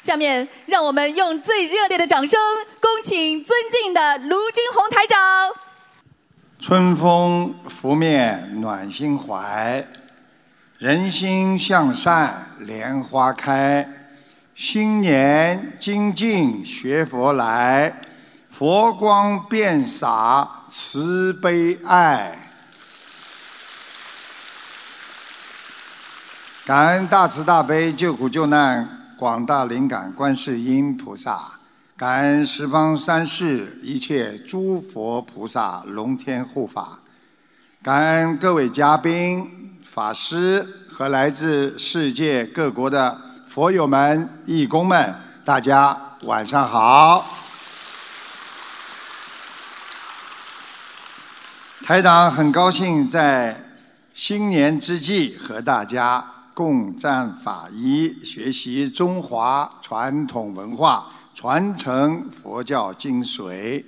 下面让我们用最热烈的掌声，恭请尊敬的卢军红台长。春风拂面暖心怀，人心向善莲花开。新年精进学佛来，佛光遍洒慈悲爱。感恩大慈大悲救苦救难广大灵感观世音菩萨，感恩十方三世一切诸佛菩萨龙天护法，感恩各位嘉宾、法师和来自世界各国的佛友们、义工们，大家晚上好。台长很高兴在新年之际和大家共赞法医，学习中华传统文化，传承佛教精髓。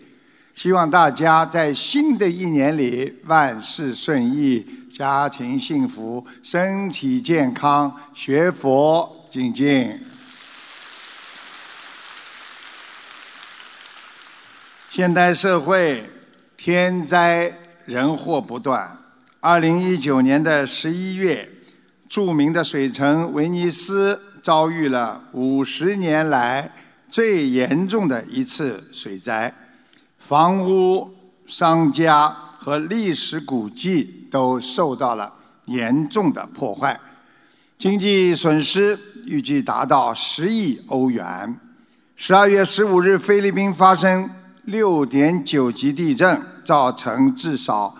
希望大家在新的一年里万事顺意，家庭幸福，身体健康，学佛精进。现代社会天灾人祸不断。二零一九年的十一月，著名的水城威尼斯遭遇了五十年来最严重的一次水灾，房屋、商家和历史古迹都受到了严重的破坏，经济损失预计达到十亿欧元。十二月十五日，菲律宾发生六点九级地震，造成至少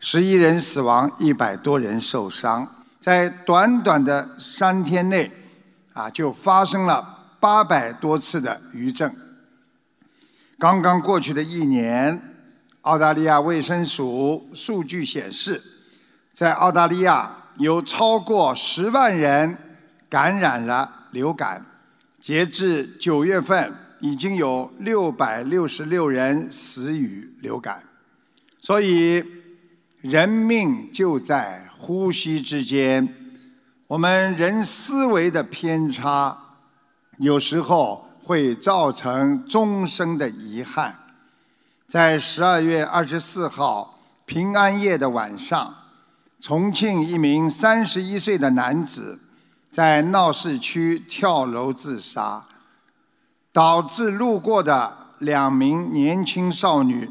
十一人死亡，一百多人受伤。在短短的三天内，啊，就发生了八百多次的余震。刚刚过去的一年，澳大利亚卫生署数据显示，在澳大利亚有超过十万人感染了流感。截至九月份，已经有六百六十六人死于流感。所以，人命就在呼吸之间。我们人思维的偏差，有时候会造成终生的遗憾。在十二月二十四号平安夜的晚上，重庆一名三十一岁的男子在闹市区跳楼自杀，导致路过的两名年轻少女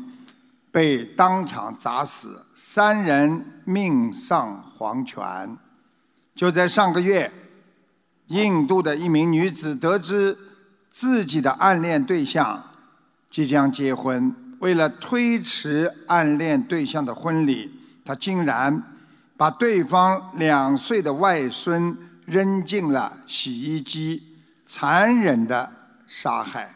被当场砸死，三人命丧黄泉。就在上个月，印度的一名女子得知自己的暗恋对象即将结婚，为了推迟暗恋对象的婚礼，她竟然把对方两岁的外孙扔进了洗衣机，残忍的杀害，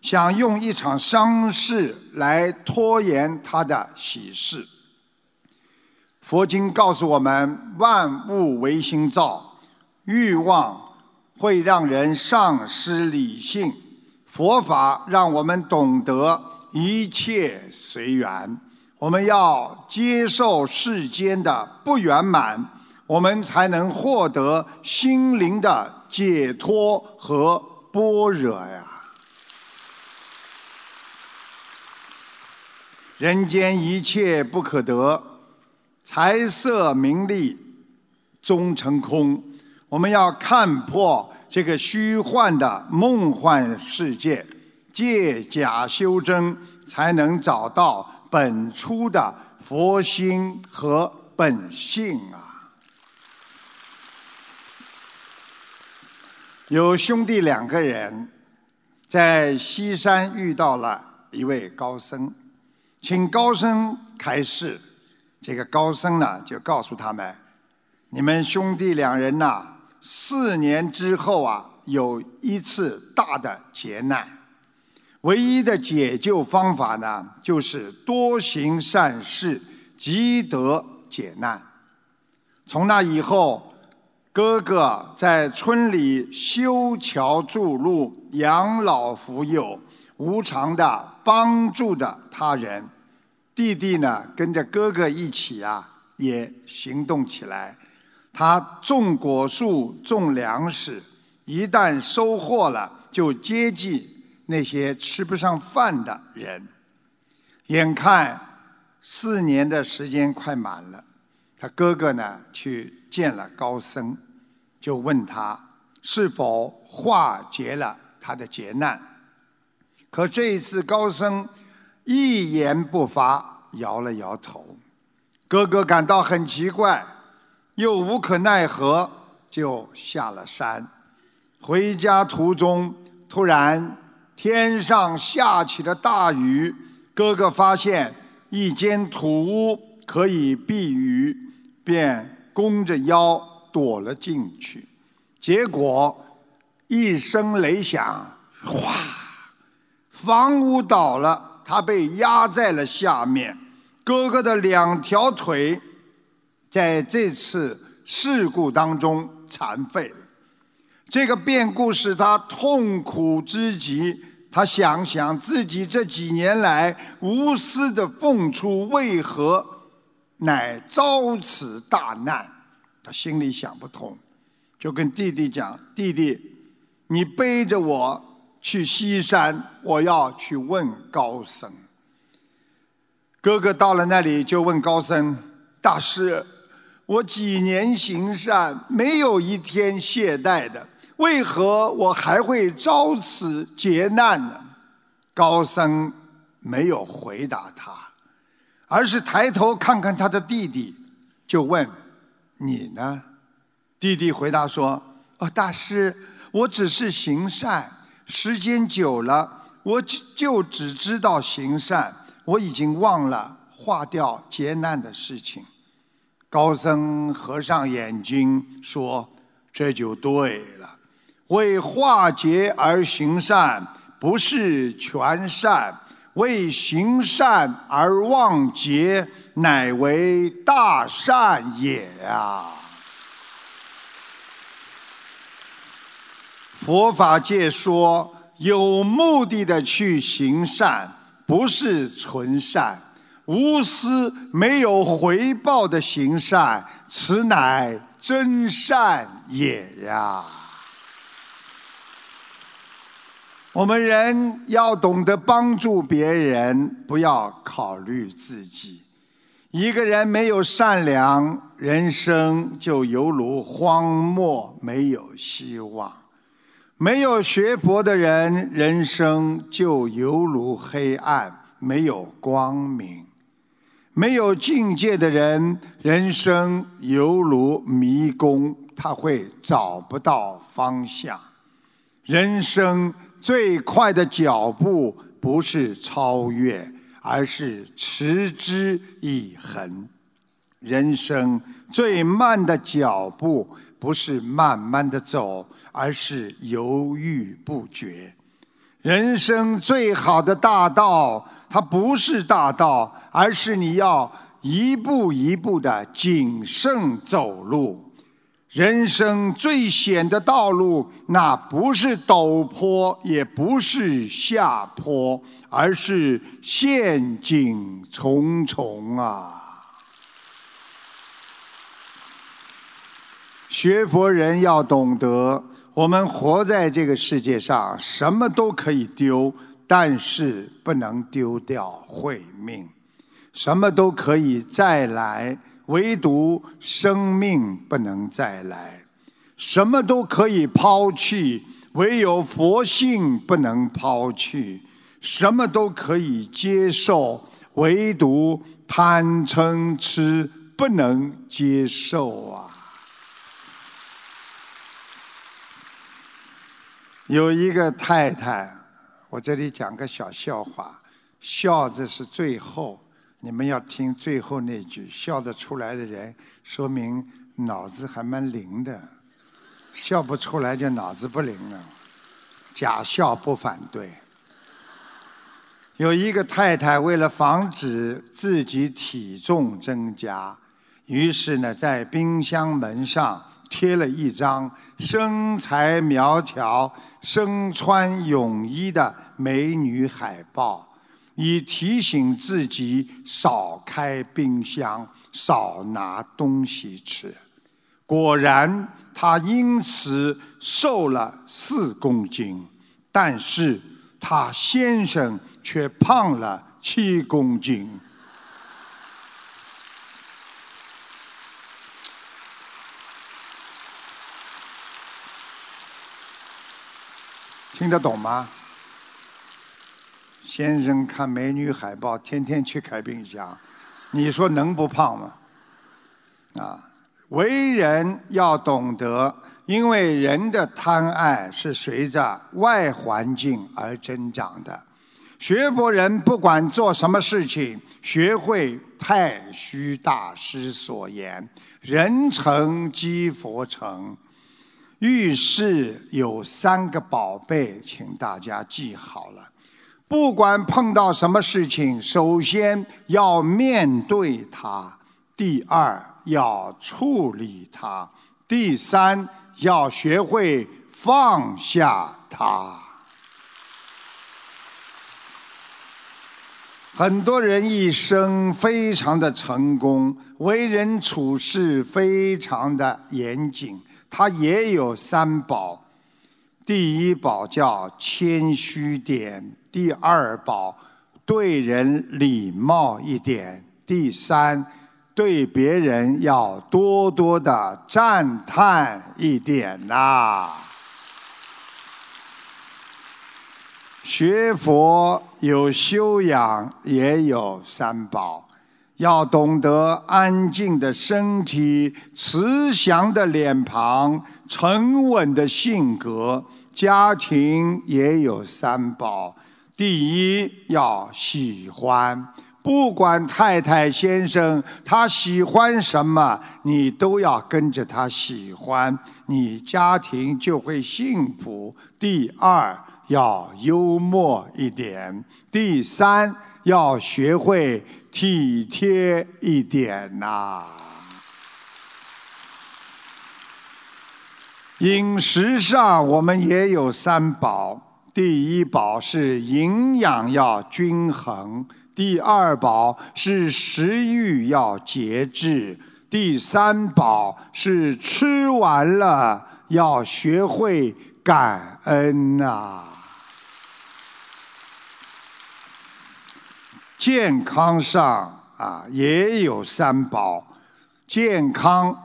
想用一场丧事来拖延他的喜事。佛经告诉我们：万物唯心造，欲望会让人丧失理性。佛法让我们懂得一切随缘，我们要接受世间的不圆满，我们才能获得心灵的解脱和般若呀。人间一切不可得。财色名利终成空，我们要看破这个虚幻的梦幻世界，借假修真，才能找到本初的佛心和本性啊！有兄弟两个人在西山遇到了一位高僧，请高僧开示。这个高僧呢，就告诉他们：“你们兄弟两人呐，四年之后啊，有一次大的劫难，唯一的解救方法呢，就是多行善事，积德解难。从那以后，哥哥在村里修桥筑路，养老扶幼，无偿的帮助的他人。”弟弟呢，跟着哥哥一起啊，也行动起来。他种果树，种粮食，一旦收获了，就接济那些吃不上饭的人。眼看四年的时间快满了，他哥哥呢去见了高僧，就问他是否化解了他的劫难。可这一次高僧一言不发，摇了摇头。哥哥感到很奇怪，又无可奈何，就下了山。回家途中，突然天上下起了大雨。哥哥发现一间土屋可以避雨，便弓着腰躲了进去。结果一声雷响，哗，房屋倒了，他被压在了下面。哥哥的两条腿在这次事故当中残废了。这个变故使他痛苦之极。他想想自己这几年来无私的奉出，为何乃遭此大难？他心里想不通，就跟弟弟讲：“弟弟，你背着我去西山，我要去问高僧。”哥哥到了那里，就问高僧：“大师，我几年行善，没有一天懈怠的。”为何我还会遭此劫难呢？高僧没有回答他，而是抬头看看他的弟弟，就问：“你呢？”弟弟回答说：“哦，大师，我只是行善，时间久了，我就就只知道行善，我已经忘了化掉劫难的事情。”高僧合上眼睛说：“这就对了。”为化劫而行善，不是全善；为行善而忘劫，乃为大善也呀！佛法界说，有目的的去行善，不是纯善；无私没有回报的行善，此乃真善也呀！我们人要懂得帮助别人，不要考虑自己。一个人没有善良，人生就犹如荒漠，没有希望；没有学佛的人，人生就犹如黑暗，没有光明；没有境界的人，人生犹如迷宫，他会找不到方向。人生。最快的脚步不是超越，而是持之以恒；人生最慢的脚步不是慢慢的走，而是犹豫不决；人生最好的大道，它不是大道，而是你要一步一步的谨慎走路。人生最险的道路，那不是陡坡，也不是下坡，而是陷阱重重啊！学佛人要懂得，我们活在这个世界上，什么都可以丢，但是不能丢掉慧命；什么都可以再来。唯独生命不能再来，什么都可以抛弃，唯有佛性不能抛弃；什么都可以接受，唯独贪嗔痴不能接受啊！有一个太太，我这里讲个小笑话，笑着是最后。你们要听最后那句，笑得出来的人，说明脑子还蛮灵的；笑不出来就脑子不灵了。假笑不反对。有一个太太为了防止自己体重增加，于是呢，在冰箱门上贴了一张身材苗条、身穿泳衣的美女海报。以提醒自己少开冰箱，少拿东西吃。果然，他因此瘦了四公斤，但是他先生却胖了七公斤。听得懂吗？先生看美女海报，天天去开冰箱，你说能不胖吗？啊，为人要懂得，因为人的贪爱是随着外环境而增长的。学佛人不管做什么事情，学会太虚大师所言：“人成即佛成。”遇事有三个宝贝，请大家记好了。不管碰到什么事情，首先要面对它；第二要处理它；第三要学会放下它。很多人一生非常的成功，为人处事非常的严谨。他也有三宝，第一宝叫谦虚点，第二宝对人礼貌一点，第三对别人要多多的赞叹一点呐。学佛有修养，也有三宝。要懂得安静的身体、慈祥的脸庞、沉稳的性格。家庭也有三宝：第一，要喜欢，不管太太先生他喜欢什么，你都要跟着他喜欢，你家庭就会幸福。第二，要幽默一点；第三，要学会。体贴一点呐！饮食上我们也有三宝：第一宝是营养要均衡；第二宝是食欲要节制；第三宝是吃完了要学会感恩呐。健康上啊，也有三宝。健康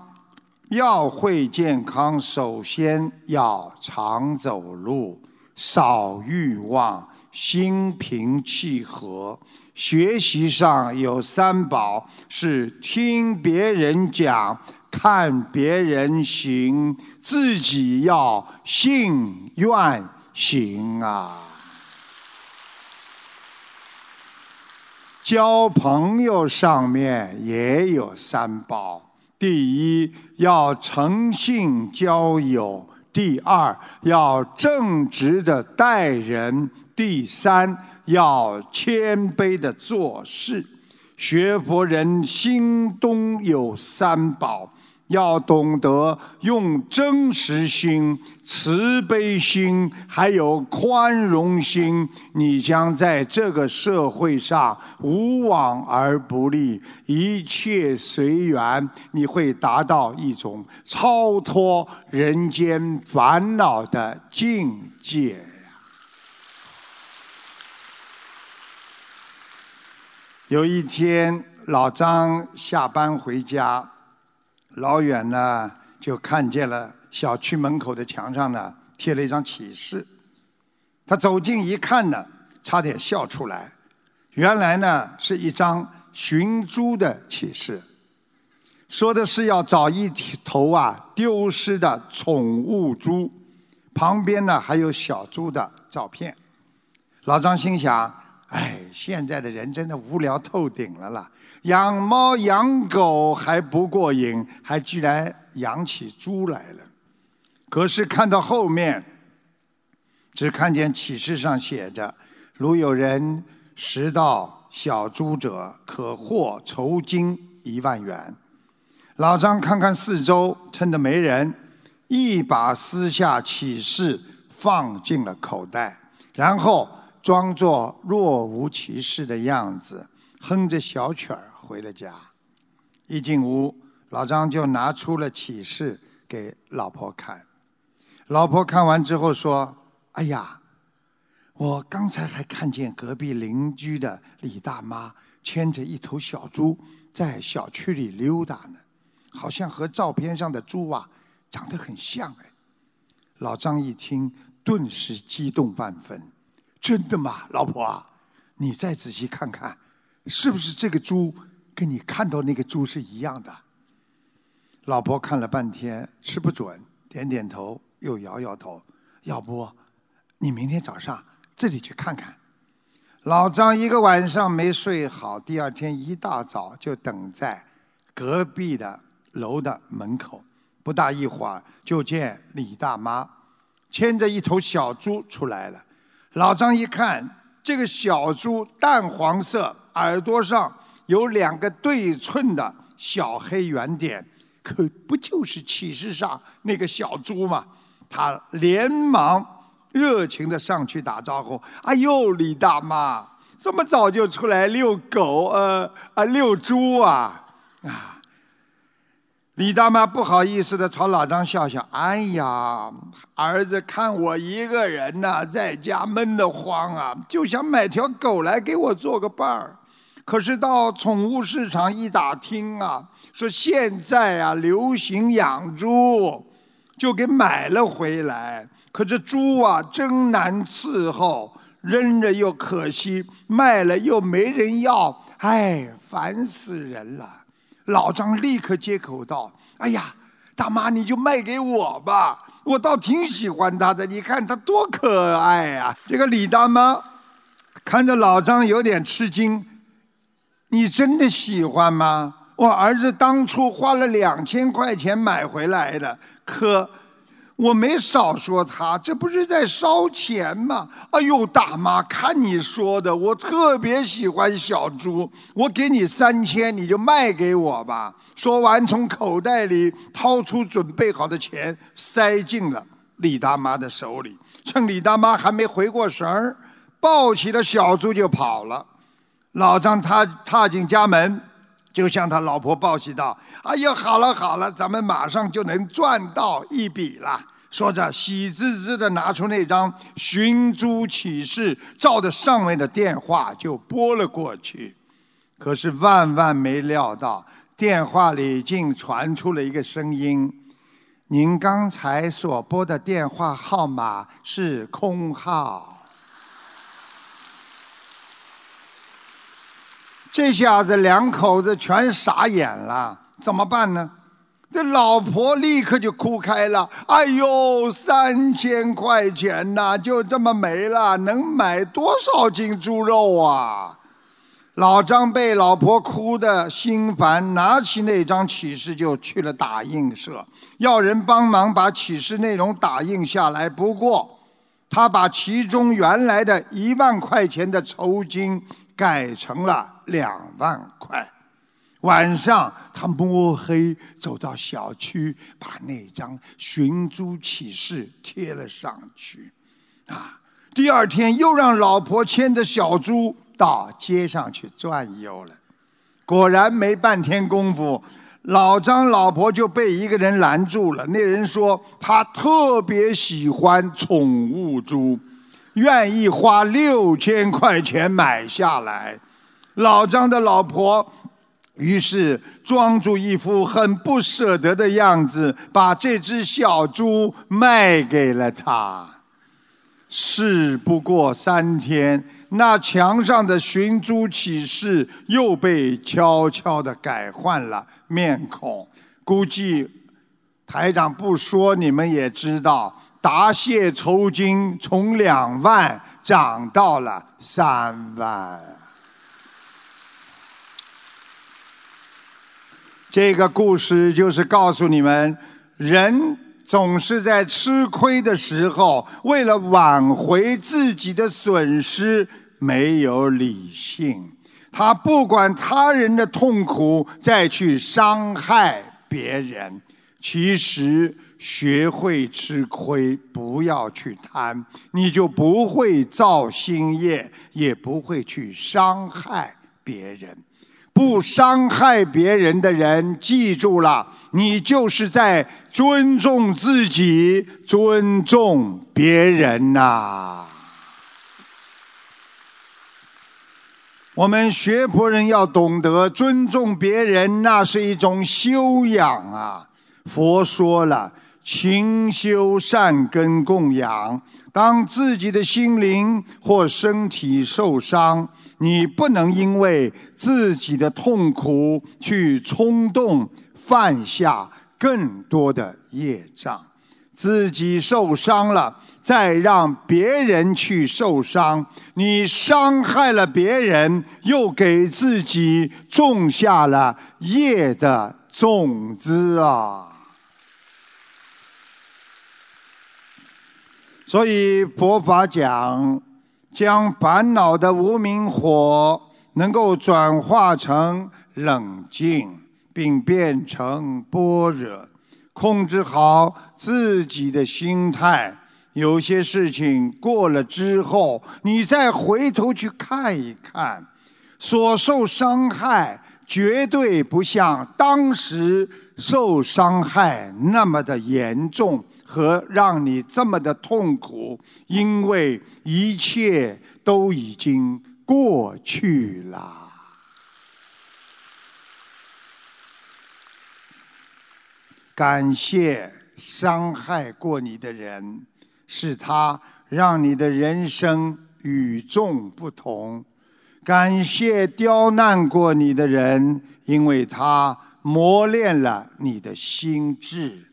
要会健康，首先要常走路，少欲望，心平气和。学习上有三宝，是听别人讲，看别人行，自己要信愿行啊。交朋友上面也有三宝：第一要诚信交友；第二要正直的待人；第三要谦卑的做事。学佛人心中有三宝。要懂得用真实心、慈悲心，还有宽容心，你将在这个社会上无往而不利，一切随缘，你会达到一种超脱人间烦恼的境界！有一天，老张下班回家。老远呢，就看见了小区门口的墙上呢贴了一张启示。他走近一看呢，差点笑出来。原来呢是一张寻猪的启示，说的是要找一头啊丢失的宠物猪，旁边呢还有小猪的照片。老张心想：哎，现在的人真的无聊透顶了啦。养猫养狗还不过瘾，还居然养起猪来了。可是看到后面，只看见启示上写着：“如有人拾到小猪者，可获酬金一万元。”老张看看四周，趁着没人，一把撕下启示，放进了口袋，然后装作若无其事的样子，哼着小曲儿。回了家，一进屋，老张就拿出了启示给老婆看。老婆看完之后说：“哎呀，我刚才还看见隔壁邻居的李大妈牵着一头小猪在小区里溜达呢，好像和照片上的猪啊长得很像哎。”老张一听，顿时激动万分：“真的吗，老婆啊？你再仔细看看，是不是这个猪跟你看到那个猪是一样的？”老婆看了半天，吃不准，点点头，又摇摇头。要不，你明天早上自己去看看。老张一个晚上没睡好，第二天一大早就等在隔壁的楼的门口。不大一会儿，就见李大妈牵着一头小猪出来了。老张一看，这个小猪淡黄色，耳朵上有两个对称的小黑圆点，可不就是启示上那个小猪吗？他连忙热情的上去打招呼：“哎呦，李大妈，这么早就出来遛狗？呃，啊，遛猪啊？啊！”李大妈不好意思的朝老张笑笑：“哎呀，儿子看我一个人呐，在家闷得慌啊，就想买条狗来给我做个伴儿。可是到宠物市场一打听啊，说现在啊流行养猪，就给买了回来。可这猪啊真难伺候，扔着又可惜，卖了又没人要，哎，烦死人了。”老张立刻接口道：“哎呀，大妈，你就卖给我吧，我倒挺喜欢他的。你看他多可爱呀！”这个李大妈看着老张有点吃惊：“你真的喜欢吗？我儿子当初花了两千块钱买回来的，可……”我没少说他，这不是在烧钱吗？哎呦，大妈，看你说的，我特别喜欢小猪，我给你三千，你就卖给我吧。说完，从口袋里掏出准备好的钱，塞进了李大妈的手里。趁李大妈还没回过神儿，抱起了小猪就跑了。老张他踏进家门。就向他老婆报喜道：“哎呀，好了好了，咱们马上就能赚到一笔了。”说着，喜滋滋的拿出那张寻猪启事，照着上面的电话就拨了过去。可是万万没料到，电话里竟传出了一个声音：“您刚才所拨的电话号码是空号。”这下子两口子全傻眼了，怎么办呢？这老婆立刻就哭开了。哎呦，三千块钱呐，就这么没了，能买多少斤猪肉啊？老张被老婆哭得心烦，拿起那张启事就去了打印社，要人帮忙把启事内容打印下来。不过，他把其中原来的一万块钱的酬金改成了。两万块。晚上，他摸黑走到小区，把那张寻租启事贴了上去。啊，第二天又让老婆牵着小猪到街上去转悠了。果然没半天功夫，老张老婆就被一个人拦住了。那人说他特别喜欢宠物猪，愿意花六千块钱买下来。老张的老婆于是装出一副很不舍得的样子，把这只小猪卖给了他。事不过三天，那墙上的寻猪启事又被悄悄地改换了面孔。估计台长不说，你们也知道，答谢酬金从两万涨到了三万。这个故事就是告诉你们：人总是在吃亏的时候，为了挽回自己的损失，没有理性。他不管他人的痛苦，再去伤害别人。其实，学会吃亏，不要去贪，你就不会造新业，也不会去伤害别人。不伤害别人的人，记住了，你就是在尊重自己，尊重别人呐。我们学佛人要懂得尊重别人，那是一种修养啊。佛说了，勤修善根供养。当自己的心灵或身体受伤，你不能因为自己的痛苦去冲动犯下更多的业障。自己受伤了，再让别人去受伤，你伤害了别人，又给自己种下了业的种子啊！所以佛法讲，将烦恼的无名火能够转化成冷静，并变成般若。控制好自己的心态，有些事情过了之后，你再回头去看一看，所受伤害绝对不像当时受伤害那么的严重和让你这么的痛苦，因为一切都已经过去了。感谢伤害过你的人，是他让你的人生与众不同；感谢刁难过你的人，因为他磨练了你的心智；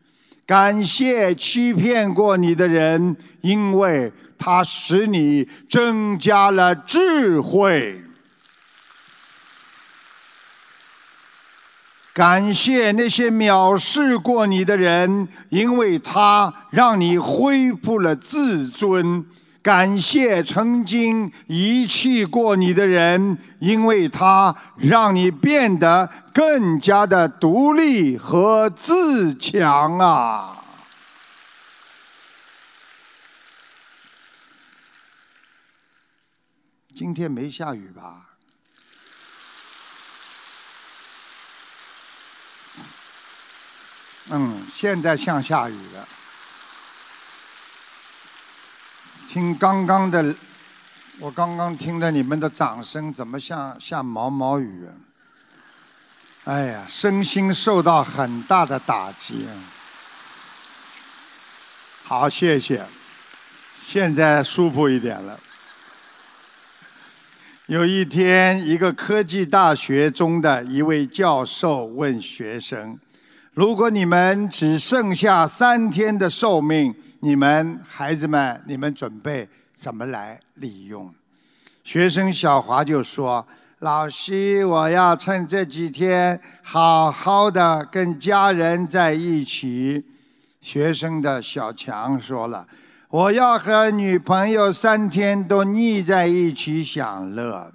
感谢欺骗过你的人，因为他使你增加了智慧。感谢那些藐视过你的人，因为他让你恢复了自尊；感谢曾经遗弃过你的人，因为他让你变得更加的独立和自强啊！今天没下雨吧？嗯，现在像下雨了。听刚刚的，我刚刚听了你们的掌声，怎么像下毛毛雨？哎呀，身心受到很大的打击。好，谢谢。现在舒服一点了。有一天，一个科技大学中的一位教授问学生。如果你们只剩下三天的寿命，你们孩子们，你们准备怎么来利用？学生小华就说：“老师，我要趁这几天好好的跟家人在一起。”学生的小强说了：“我要和女朋友三天都腻在一起享乐。”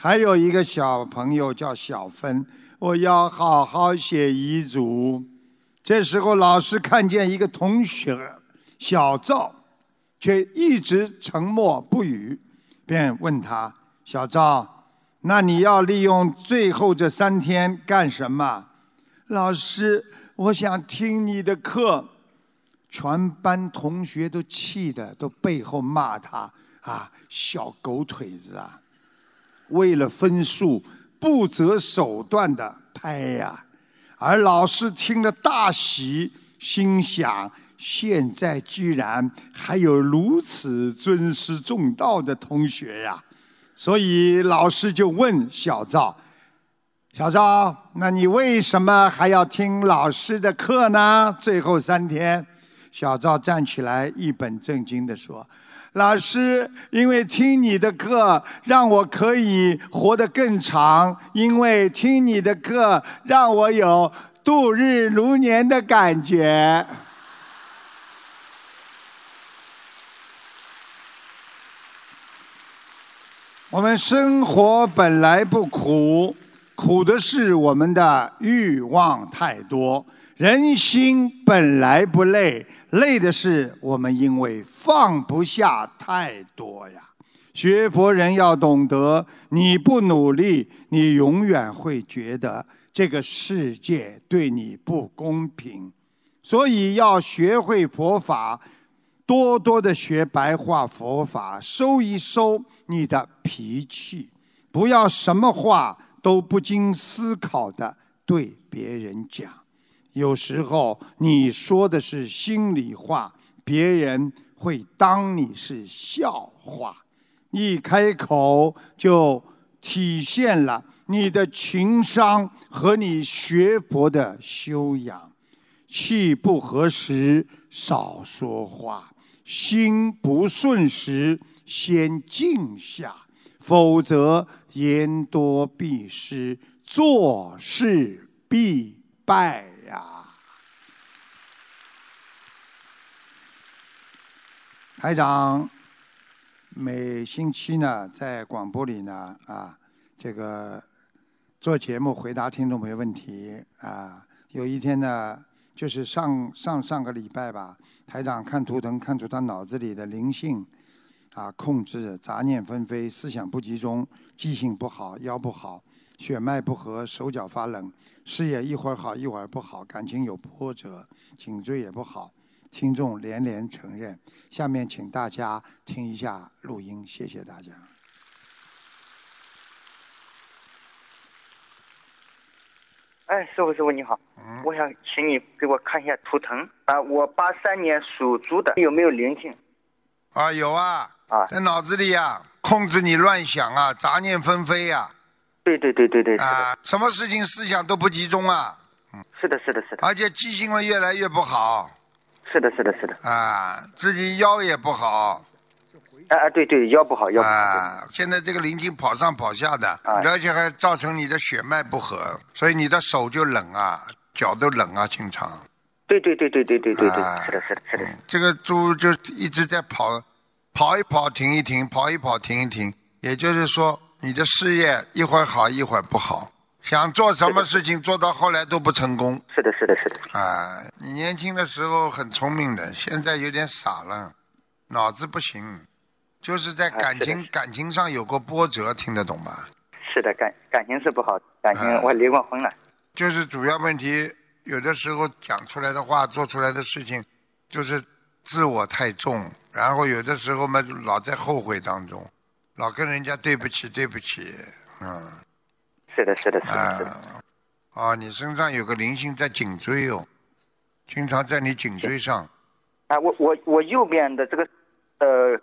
还有一个小朋友叫小芬。我要好好写遗嘱。这时候，老师看见一个同学小赵，却一直沉默不语，便问他：“小赵，那你要利用最后这三天干什么？”老师，我想听你的课。全班同学都气得都背后骂他：“啊，小狗腿子啊！为了分数。”不择手段的拍呀，而老师听了大喜，心想：现在居然还有如此尊师重道的同学呀！所以老师就问小赵：“小赵，那你为什么还要听老师的课呢？”最后三天，小赵站起来，一本正经地说。老师，因为听你的课，让我可以活得更长；因为听你的课，让我有度日如年的感觉。我们生活本来不苦，苦的是我们的欲望太多；人心本来不累。累的是我们，因为放不下太多呀。学佛人要懂得，你不努力，你永远会觉得这个世界对你不公平。所以要学会佛法，多多的学白话佛法，收一收你的脾气，不要什么话都不经思考的对别人讲。有时候你说的是心里话，别人会当你是笑话。一开口就体现了你的情商和你学佛的修养。气不合时少说话，心不顺时先静下，否则言多必失，做事必败呀。台长。每星期呢，在广播里呢，啊，这个做节目回答听众朋友问题啊。有一天呢，就是上上上个礼拜吧，台长看图腾看出他脑子里的灵性啊，控制杂念纷飞，思想不集中，记性不好，腰不好，血脉不和，手脚发冷，事业一会儿好一会儿不好，感情有波折，颈椎也不好。听众连连承认。下面请大家听一下录音，谢谢大家。哎，师傅，师傅你好，我想请你给我看一下图腾啊，我八三年属猪的，有没有灵性？啊，有啊，啊，在脑子里呀，控制你乱想啊，杂念纷飞呀。对对对对对，啊，什么事情思想都不集中啊。嗯，是的，是的，是的。而且记性会越来越不好。是的，是的，是的。啊，自己腰也不好。啊啊，对对，腰不好，腰不好。啊，现在这个灵性跑上跑下的，而且还造成你的血脉不和，所以你的手就冷啊，脚都冷啊，经常。对对对对对对对对，是的，是的，是的。这个猪就一直在跑，跑一跑停一停，跑一跑停一停，也就是说，你的事业一会儿好一会儿不好。想做什么事情做到后来都不成功。是的，是的，是的。啊，你年轻的时候很聪明的，现在有点傻了，脑子不行，就是在感情感情上有过波折，听得懂吗？是的，感感情是不好，感情我离过婚了。就是主要问题，有的时候讲出来的话，做出来的事情，就是自我太重，然后有的时候嘛，老在后悔当中，老跟人家对不起，对不起，嗯。是的，是的，是的。啊，你身上有个灵性在颈椎哦，经常在你颈椎上。啊，我我我右边的这个呃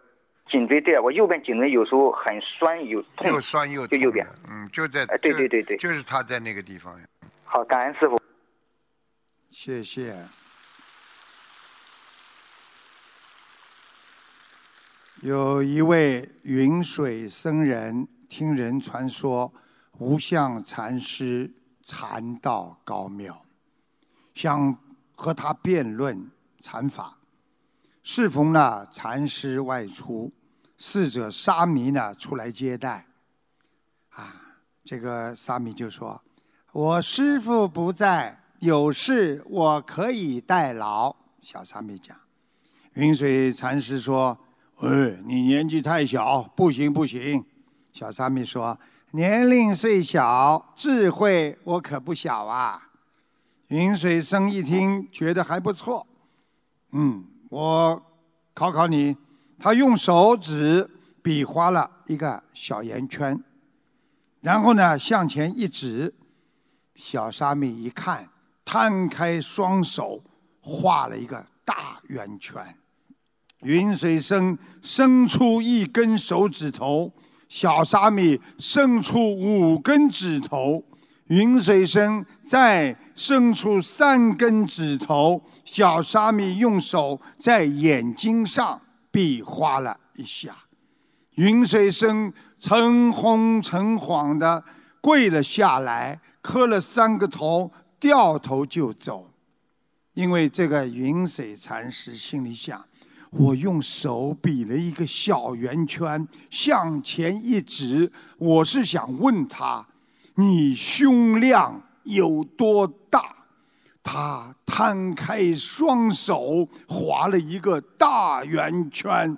颈椎对，我右边颈椎有时候很酸有痛。又酸又痛。就右边。嗯，就在。哎对对对对。就是他在那个地方。好，感恩师傅。谢谢。有一位云水僧人，听人传说。无相禅师禅道高妙，想和他辩论禅法。适逢呢禅师外出，侍者沙弥呢出来接待。啊，这个沙弥就说：“我师父不在，有事我可以代劳。”小沙弥讲。云水禅师说：“哎，你年纪太小，不行不行。”小沙弥说。年龄虽小，智慧我可不小啊！云水僧一听，觉得还不错。嗯，我考考你。他用手指比划了一个小圆圈，然后呢向前一指。小沙弥一看，摊开双手画了一个大圆圈。云水生伸出一根手指头。小沙弥伸出五根指头，云水生再伸出三根指头。小沙弥用手在眼睛上比划了一下，云水生诚惶诚惶的跪了下来，磕了三个头，掉头就走。因为这个云水禅师心里想。我用手比了一个小圆圈，向前一指，我是想问他：“你胸量有多大？”他摊开双手，划了一个大圆圈，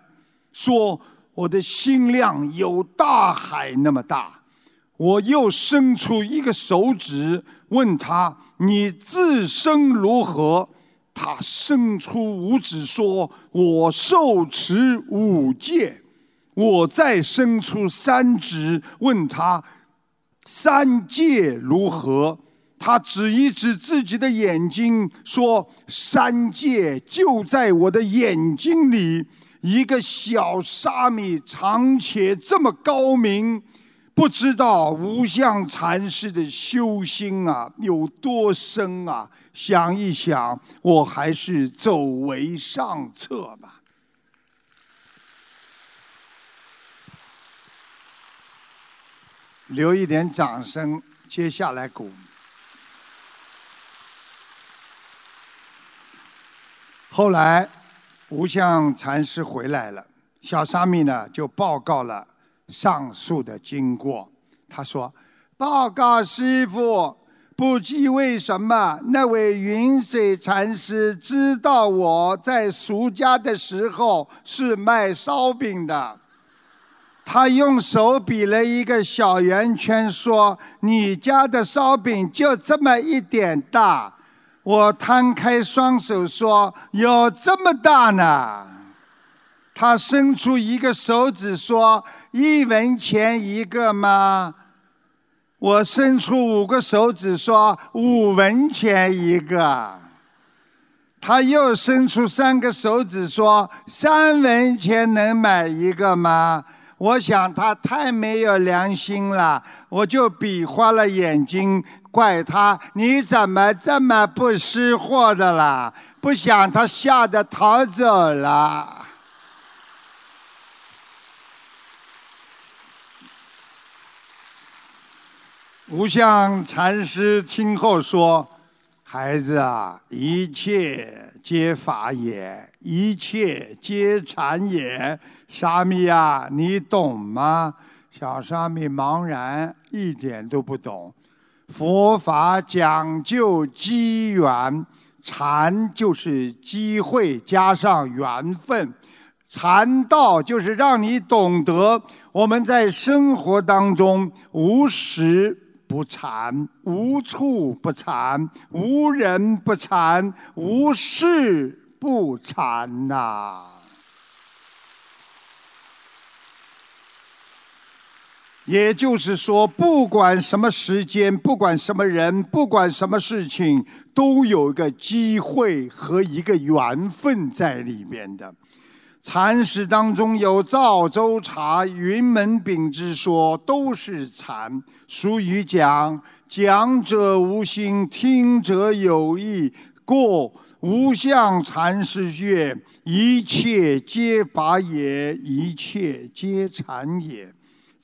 说：“我的心量有大海那么大。我又伸出一个手指，问他：“你自身如何？”他伸出五指说：“我受持五戒。”我再伸出三指，问他：“三界如何？”他指一指自己的眼睛，说：“三界就在我的眼睛里。”一个小沙弥，长且这么高明。不知道无相禅师的修心啊有多深啊！想一想，我还是走为上策吧。留一点掌声，接下来鼓。后来，无相禅师回来了，小沙弥呢就报告了。上述的经过，他说：“报告师傅，不知为什么那位云水禅师知道我在俗家的时候是卖烧饼的，他用手比了一个小圆圈，说：‘你家的烧饼就这么一点大。’我摊开双手说：‘有这么大呢。’”他伸出一个手指说：“一文钱一个吗？”我伸出五个手指说：“五文钱一个。”他又伸出三个手指说：“三文钱能买一个吗？”我想他太没有良心了，我就比划了眼睛，怪他：“你怎么这么不识货的啦？”不想他吓得逃走了。无相禅师听后说：“孩子啊，一切皆法也，一切皆禅也。沙弥啊，你懂吗？”小沙弥茫然，一点都不懂。佛法讲究机缘，禅就是机会加上缘分，禅道就是让你懂得我们在生活当中无时。不禅，无处不禅，无人不禅，无事不禅呐。也就是说，不管什么时间，不管什么人，不管什么事情，都有一个机会和一个缘分在里面的。禅师当中有赵州茶、云门饼之说，都是禅。俗语讲：“讲者无心，听者有意。”过无相禅师曰：“一切皆法也，一切皆禅也。”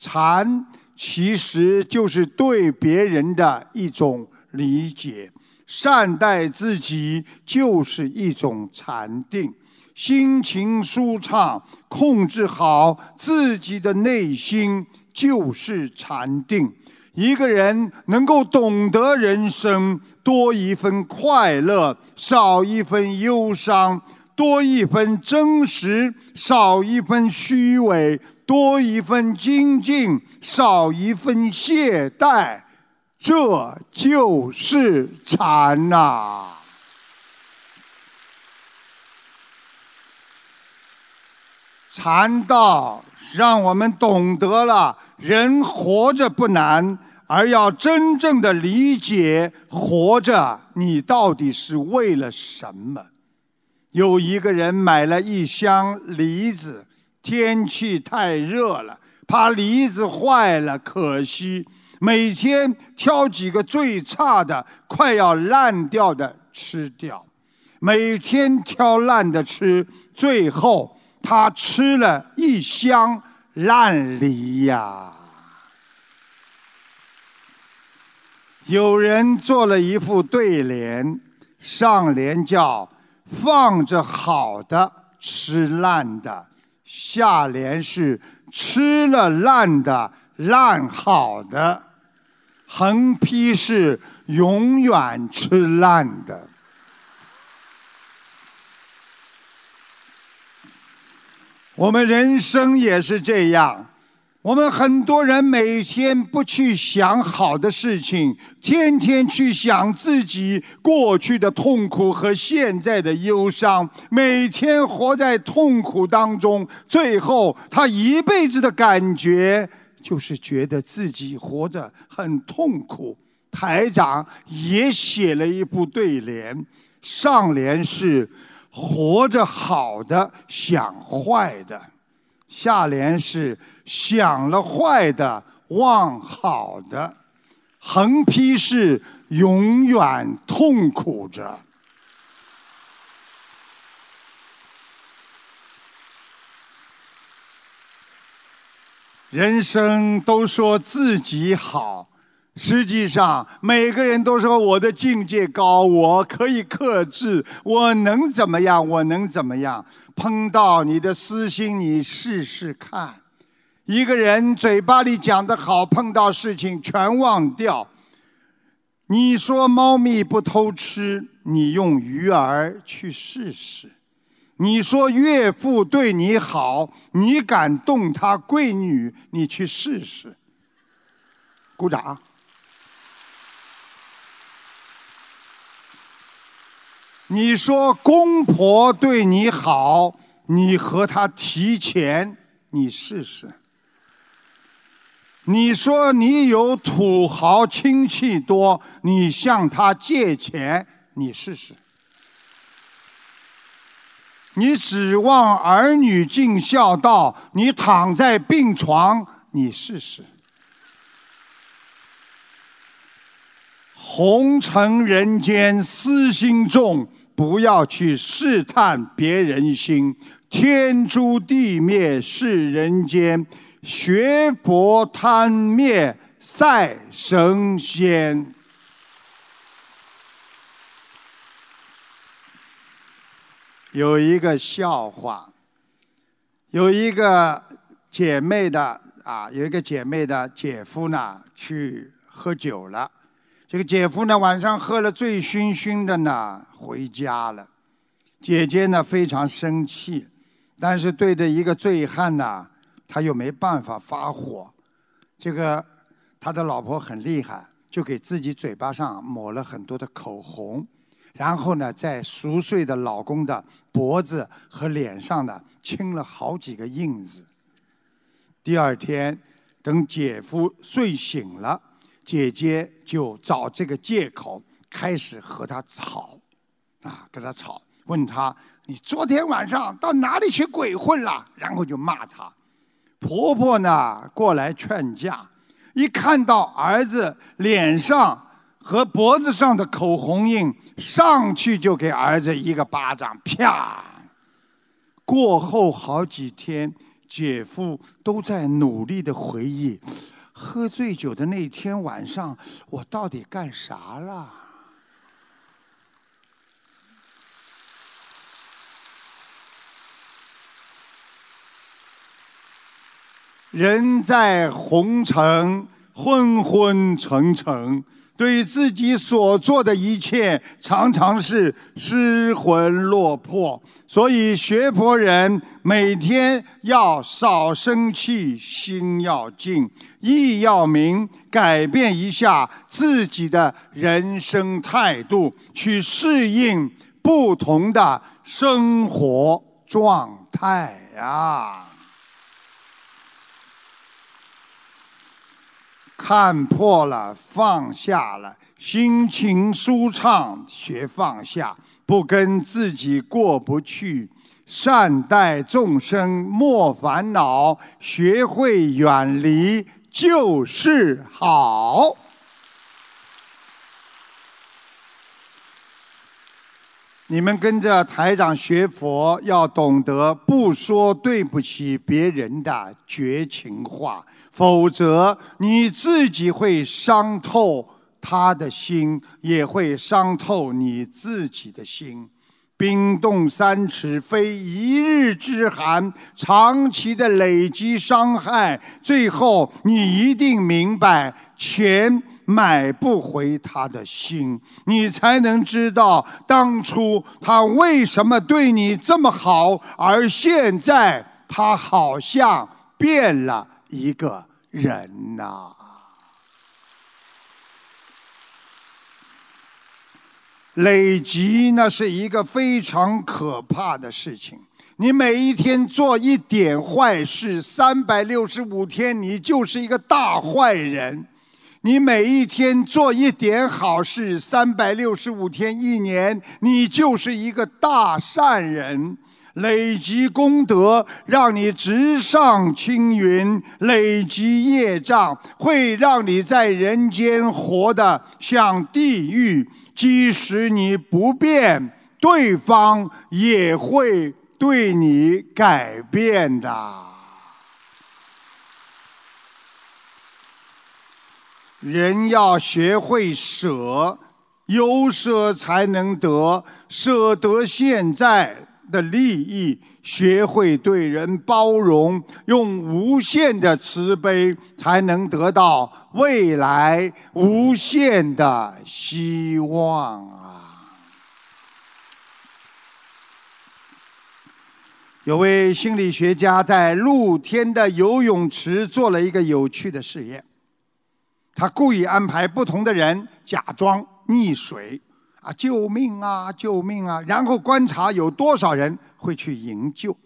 禅其实就是对别人的一种理解，善待自己就是一种禅定。心情舒畅，控制好自己的内心，就是禅定。一个人能够懂得人生，多一分快乐，少一分忧伤；多一分真实，少一分虚伪；多一份精进，少一份懈怠。这就是禅呐。禅道让我们懂得了，人活着不难，而要真正的理解活着，你到底是为了什么？有一个人买了一箱梨子，天气太热了，怕梨子坏了，可惜，每天挑几个最差的、快要烂掉的吃掉，每天挑烂的吃，最后。他吃了一箱烂梨呀！有人做了一副对联，上联叫“放着好的吃烂的”，下联是“吃了烂的烂好的”，横批是“永远吃烂的”。我们人生也是这样。我们很多人每天不去想好的事情，天天去想自己过去的痛苦和现在的忧伤，每天活在痛苦当中，最后他一辈子的感觉就是觉得自己活着很痛苦。台长也写了一部对联，上联是“活着好的想坏的”，下联是。想了坏的，忘好的，横批是永远痛苦着。人生都说自己好，实际上每个人都说我的境界高，我可以克制，我能怎么样？我能怎么样？碰到你的私心，你试试看。一个人嘴巴里讲的好，碰到事情全忘掉。你说猫咪不偷吃，你用鱼儿去试试。你说岳父对你好，你敢动他闺女，你去试试。鼓掌。你说公婆对你好，你和他提钱，你试试。你说你有土豪亲戚多，你向他借钱，你试试。你指望儿女尽孝道，你躺在病床，你试试。红尘人间私心重，不要去试探别人心。天诛地灭是人间。学佛贪灭赛神仙。有一个笑话，有一个姐妹的啊，有一个姐妹的姐夫呢，去喝酒了。这个姐夫呢，晚上喝了醉醺醺的呢，回家了。姐姐呢，非常生气，但是对着一个醉汉呢。他又没办法发火，这个他的老婆很厉害，就给自己嘴巴上抹了很多的口红，然后呢，在熟睡的老公的脖子和脸上呢亲了好几个印子。第二天，等姐夫睡醒了，姐姐就找这个借口开始和他吵，啊，跟他吵，问他你昨天晚上到哪里去鬼混了？然后就骂他。婆婆呢过来劝架，一看到儿子脸上和脖子上的口红印，上去就给儿子一个巴掌，啪！过后好几天，姐夫都在努力的回忆，喝醉酒的那天晚上，我到底干啥了？人在红尘，昏昏沉沉，对自己所做的一切，常常是失魂落魄。所以学佛人每天要少生气，心要静，意要明，改变一下自己的人生态度，去适应不同的生活状态呀。看破了，放下了，心情舒畅，学放下，不跟自己过不去，善待众生，莫烦恼，学会远离就是好。你们跟着台长学佛，要懂得不说对不起别人的绝情话。否则，你自己会伤透他的心，也会伤透你自己的心。冰冻三尺，非一日之寒，长期的累积伤害，最后你一定明白，钱买不回他的心，你才能知道当初他为什么对你这么好，而现在。他好像变了一个人呐、累积那是一个非常可怕的事情。你每一天做一点坏事，三百六十五天，你就是一个大坏人。你每一天做一点好事，三百六十五天，一年，你就是一个大善人。累积功德，让你直上青云；累积业障，会让你在人间活得像地狱。即使你不变，对方也会对你改变的。人要学会舍，有舍才能得，舍得现在的利益，学会对人包容，用无限的慈悲，才能得到未来无限的希望啊！有位心理学家在露天的游泳池做了一个有趣的试验。他故意安排不同的人假装溺水，啊，救命啊，救命啊！然后观察有多少人会去营救。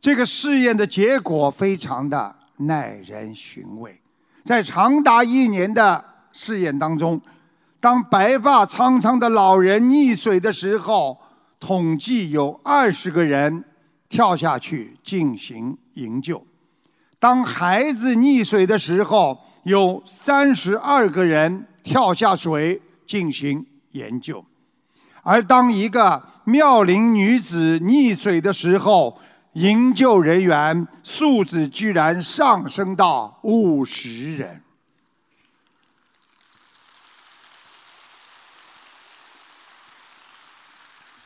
这个试验的结果非常的耐人寻味。在长达一年的试验当中，当白发苍苍的老人溺水的时候，统计有二十个人跳下去进行营救；当孩子溺水的时候，有三十二个人跳下水进行研究，而当一个妙龄女子溺水的时候，营救人员数字居然上升到五十人。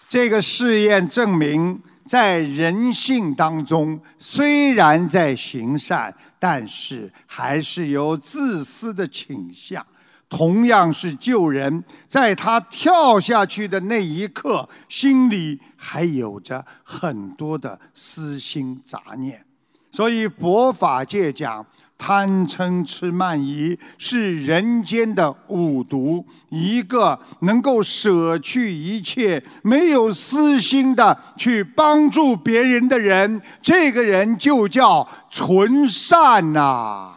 这个试验证明，在人性当中，虽然在行善，但是还是有自私的倾向。同样是救人，在他跳下去的那一刻，心里还有着很多的私心杂念。所以佛法界讲，贪嗔痴慢疑是人间的五毒。一个能够舍去一切、没有私心的去帮助别人的人，这个人就叫纯善呐、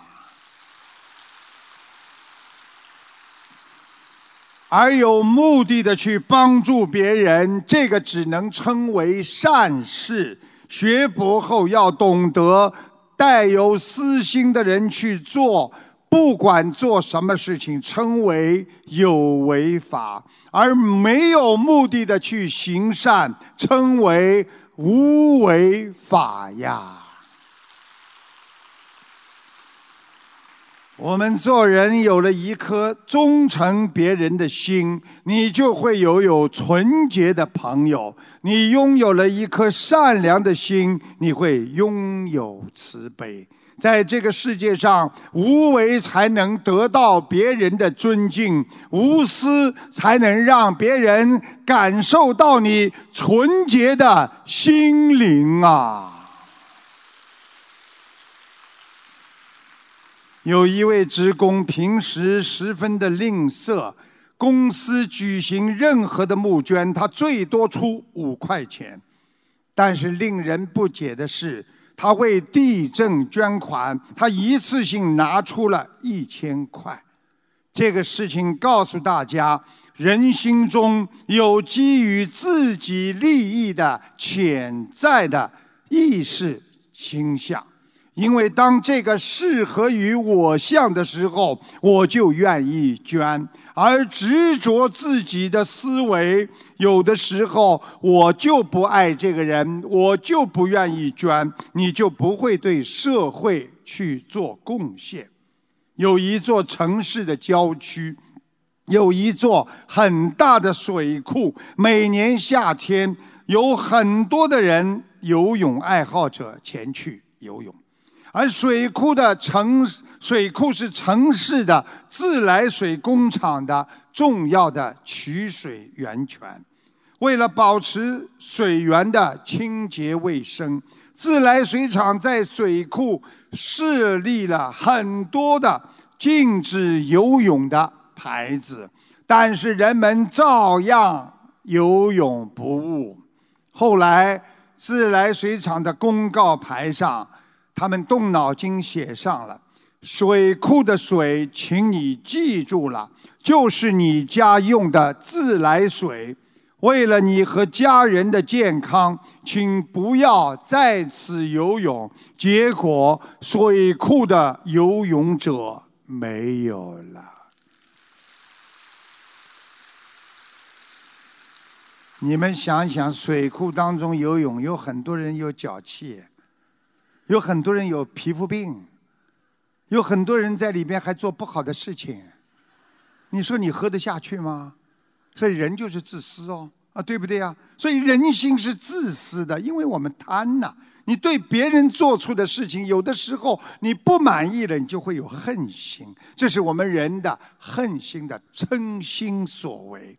而有目的的去帮助别人，这个只能称为善事。学佛后要懂得，带有私心的人去做，不管做什么事情，称为有为法；而没有目的的去行善，称为无为法呀。我们做人有了一颗忠诚别人的心，你就会有有纯洁的朋友；你拥有了一颗善良的心，你会拥有慈悲。在这个世界上，无为才能得到别人的尊敬，无私才能让别人感受到你纯洁的心灵啊！有一位职工平时十分的吝啬，公司举行任何的募捐，他最多出五块钱。但是令人不解的是，他为地震捐款，他一次性拿出了一千块。这个事情告诉大家，人心中有基于自己利益的潜在的意识倾向。因为当这个适合于我相的时候，我就愿意捐；而执着自己的思维，有的时候我就不爱这个人，我就不愿意捐，你就不会对社会去做贡献。有一座城市的郊区，有一座很大的水库，每年夏天有很多的人游泳爱好者前去游泳。而水库的城水库是城市的自来水工厂的重要的取水源泉。为了保持水源的清洁卫生，自来水厂在水库设立了很多的禁止游泳的牌子，但是人们照样游泳不误。后来，自来水厂的公告牌上，他们动脑筋写上了：“水库的水，请你记住了，就是你家用的自来水。”为了你和家人的健康，请不要在此游泳。结果，水库的游泳者没有了。你们想想，水库当中游泳，有很多人有脚气，有很多人有皮肤病，有很多人在里边还做不好的事情。你说你喝得下去吗？所以人就是自私哦，啊，对不对呀？所以人心是自私的，因为我们贪呐。你对别人做出的事情，有的时候你不满意了，你就会有恨心，这是我们人的恨心的嗔心所为。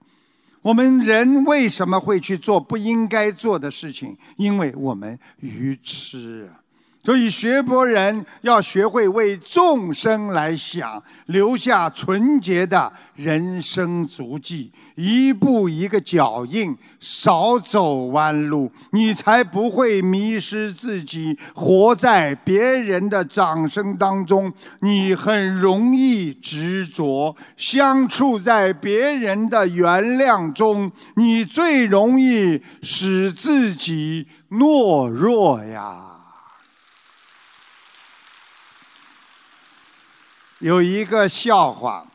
我们人为什么会去做不应该做的事情？因为我们愚痴啊。所以，学佛人要学会为众生来想，留下纯洁的人生足迹，一步一个脚印，少走弯路，你才不会迷失自己，活在别人的掌声当中。你很容易执着，相处在别人的原谅中，你最容易使自己懦弱呀。有一个笑话，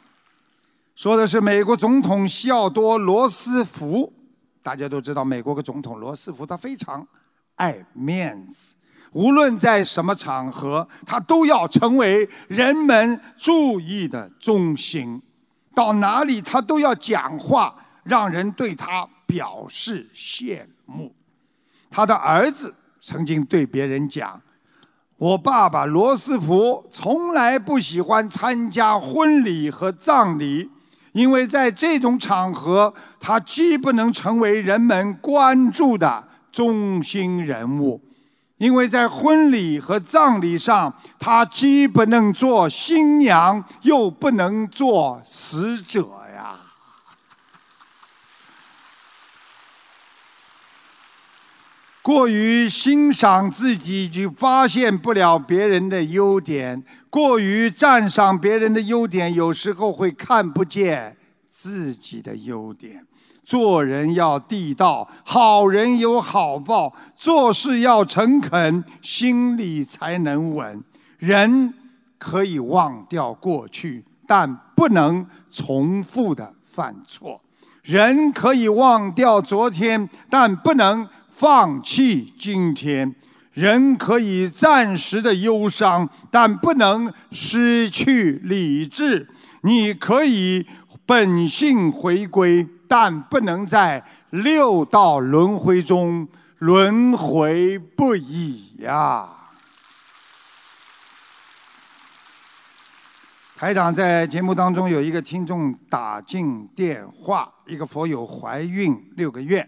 说的是美国总统西奥多·罗斯福。大家都知道，美国的总统罗斯福他非常爱面子，无论在什么场合，他都要成为人们注意的中心。到哪里他都要讲话，让人对他表示羡慕。他的儿子曾经对别人讲。我爸爸罗斯福从来不喜欢参加婚礼和葬礼，因为在这种场合，他既不能成为人们关注的中心人物，因为在婚礼和葬礼上，他既不能做新娘，又不能做死者。过于欣赏自己，就发现不了别人的优点；过于赞赏别人的优点，有时候会看不见自己的优点。做人要地道，好人有好报；做事要诚恳，心里才能稳。人可以忘掉过去，但不能重复的犯错；人可以忘掉昨天，但不能。放弃今天，人可以暂时的忧伤，但不能失去理智。你可以本性回归，但不能在六道轮回中轮回不已呀。台长在节目当中有一个听众打进电话，一个佛友怀孕六个月。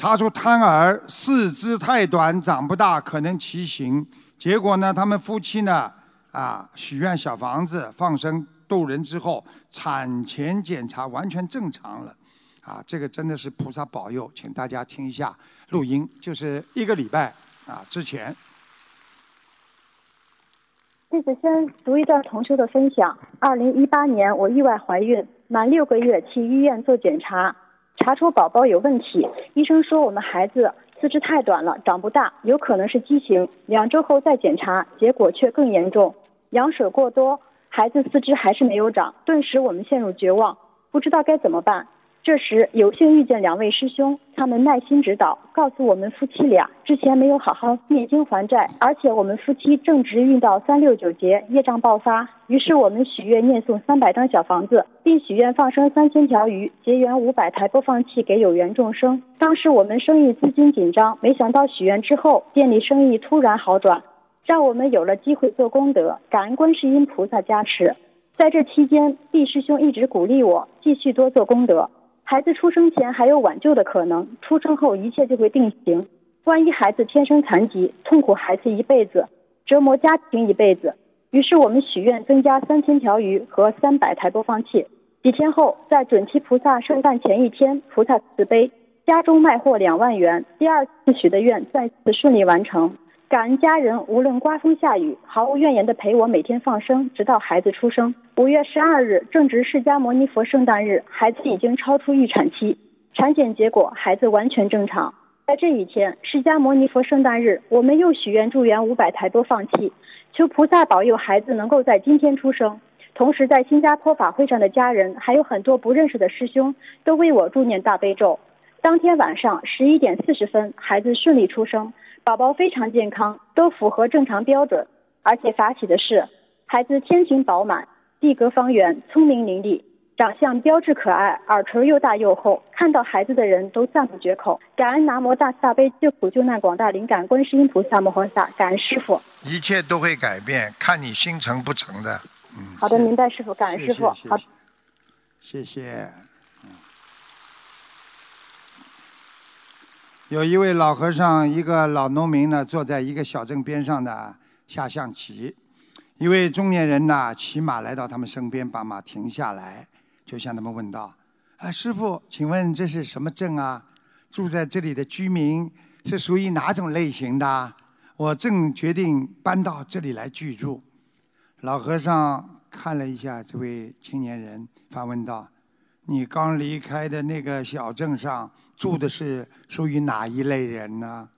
查出胎儿四肢太短，长不大，可能畸形。结果呢，他们夫妻呢，啊，许愿小房子放生渡人之后，产前检查完全正常了，啊，这个真的是菩萨保佑，请大家听一下录音，就是一个礼拜啊之前。弟子先读一段同修的分享：二零一八年，我意外怀孕，满六个月去医院做检查。查出宝宝有问题，医生说我们孩子四肢太短了，长不大，有可能是畸形。两周后再检查，结果却更严重，羊水过多，孩子四肢还是没有长。顿时我们陷入绝望，不知道该怎么办。这时有幸遇见两位师兄，他们耐心指导，告诉我们夫妻俩之前没有好好念经还债，而且我们夫妻正值遇到三六九节，业障爆发。于是我们许愿念诵三百张小房子，并许愿放生三千条鱼，结缘五百台播放器给有缘众生。当时我们生意资金紧张，没想到许愿之后店里生意突然好转，让我们有了机会做功德，感恩观世音菩萨加持。在这期间，毕师兄一直鼓励我继续多做功德。孩子出生前还有挽救的可能，出生后一切就会定型。万一孩子天生残疾，痛苦孩子一辈子，折磨家庭一辈子。于是我们许愿增加三千条鱼和三百台播放器。几天后，在准提菩萨圣诞前一天，菩萨慈悲，家中卖货两万元。第二次许的愿再次顺利完成。感恩家人，无论刮风下雨，毫无怨言的陪我每天放生，直到孩子出生。五月十二日正值释迦牟尼佛圣诞日，孩子已经超出预产期，产检结果孩子完全正常。在这一天，释迦牟尼佛圣诞日，我们又许愿助缘五百台播放器，求菩萨保佑孩子能够在今天出生。同时，在新加坡法会上的家人，还有很多不认识的师兄，都为我助念大悲咒。当天晚上十一点四十分，孩子顺利出生，宝宝非常健康，都符合正常标准。而且法喜的是，孩子天庭饱满，地格方圆，聪明伶俐，长相标致可爱，耳垂又大又厚，看到孩子的人都赞不绝口。感恩南无大慈大悲救苦救难广大灵感观世音菩萨摩诃萨，感恩师傅。一切都会改变，看你心诚不诚的。嗯，好的，明白师傅，感恩师傅。好，谢谢。有一位老和尚，一个老农民呢，坐在一个小镇边上的下象棋。一位中年人呢，骑马来到他们身边，把马停下来，就向他们问道：“啊，师傅，请问这是什么镇啊？住在这里的居民是属于哪种类型的？我正决定搬到这里来居住。”老和尚看了一下这位青年人，反问道：“你刚离开的那个小镇上？”住的是属于哪一类人呢？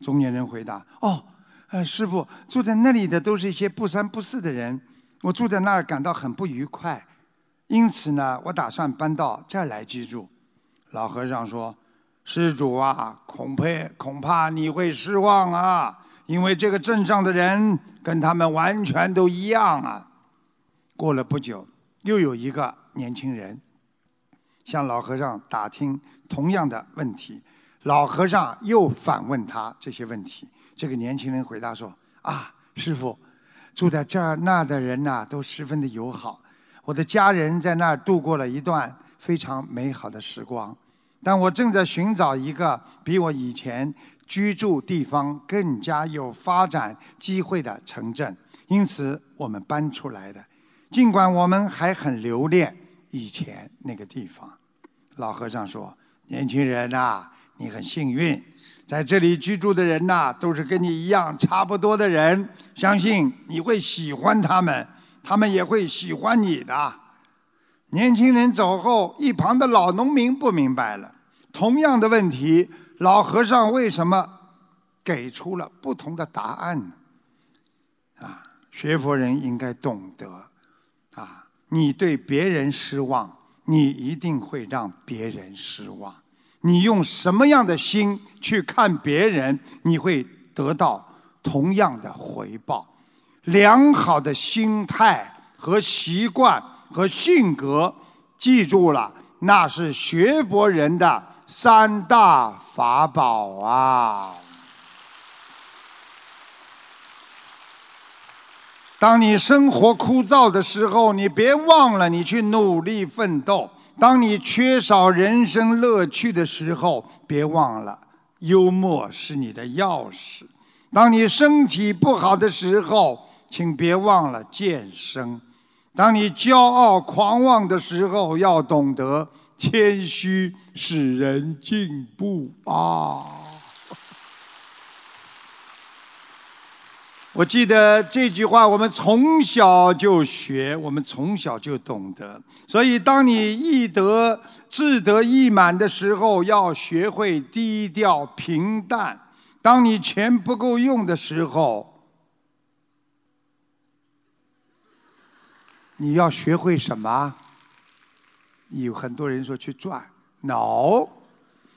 中年人回答：“哦，呃，师傅，住在那里的都是一些不三不四的人，我住在那儿感到很不愉快，因此呢，我打算搬到这儿来居住。”老和尚说：“施主啊，恐怕恐怕你会失望啊，因为这个镇上的人跟他们完全都一样啊。”过了不久，又有一个年轻人向老和尚打听。同样的问题，老和尚又反问他这些问题。这个年轻人回答说：“啊，师傅，住在这儿那的人呐，都十分的友好。我的家人在那儿度过了一段非常美好的时光。但我正在寻找一个比我以前居住地方更加有发展机会的城镇，因此我们搬出来的。尽管我们还很留恋以前那个地方。”老和尚说。年轻人呐，你很幸运，在这里居住的人呐，都是跟你一样差不多的人，相信你会喜欢他们，他们也会喜欢你的。年轻人走后，一旁的老农民不明白了，同样的问题，老和尚为什么给出了不同的答案呢？啊，学佛人应该懂得，啊，你对别人失望。你一定会让别人失望。你用什么样的心去看别人，你会得到同样的回报。良好的心态和习惯和性格，记住了，那是学博人的三大法宝啊。当你生活枯燥的时候，你别忘了你去努力奋斗；当你缺少人生乐趣的时候，别忘了幽默是你的钥匙；当你身体不好的时候，请别忘了健身；当你骄傲狂妄的时候，要懂得谦虚，使人进步。啊。我记得这句话，我们从小就学，我们从小就懂得。所以，当你易得志得意满的时候，要学会低调平淡；当你钱不够用的时候，你要学会什么？有很多人说去赚，no，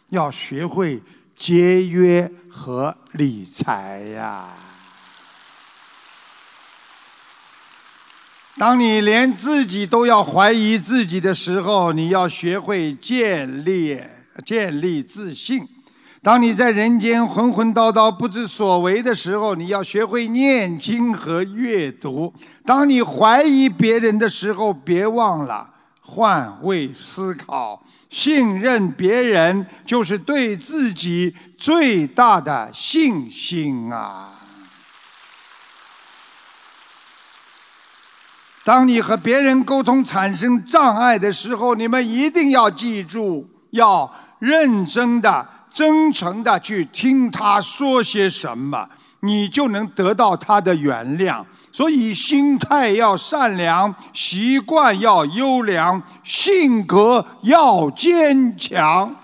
要学会节约和理财呀。当你连自己都要怀疑自己的时候，你要学会建立建立自信；当你在人间混混叨叨不知所为的时候，你要学会念经和阅读；当你怀疑别人的时候，别忘了换位思考，信任别人，就是对自己最大的信心啊！当你和别人沟通产生障碍的时候，你们一定要记住，要认真的、真诚的去听他说些什么，你就能得到他的原谅。所以，心态要善良，习惯要优良，性格要坚强。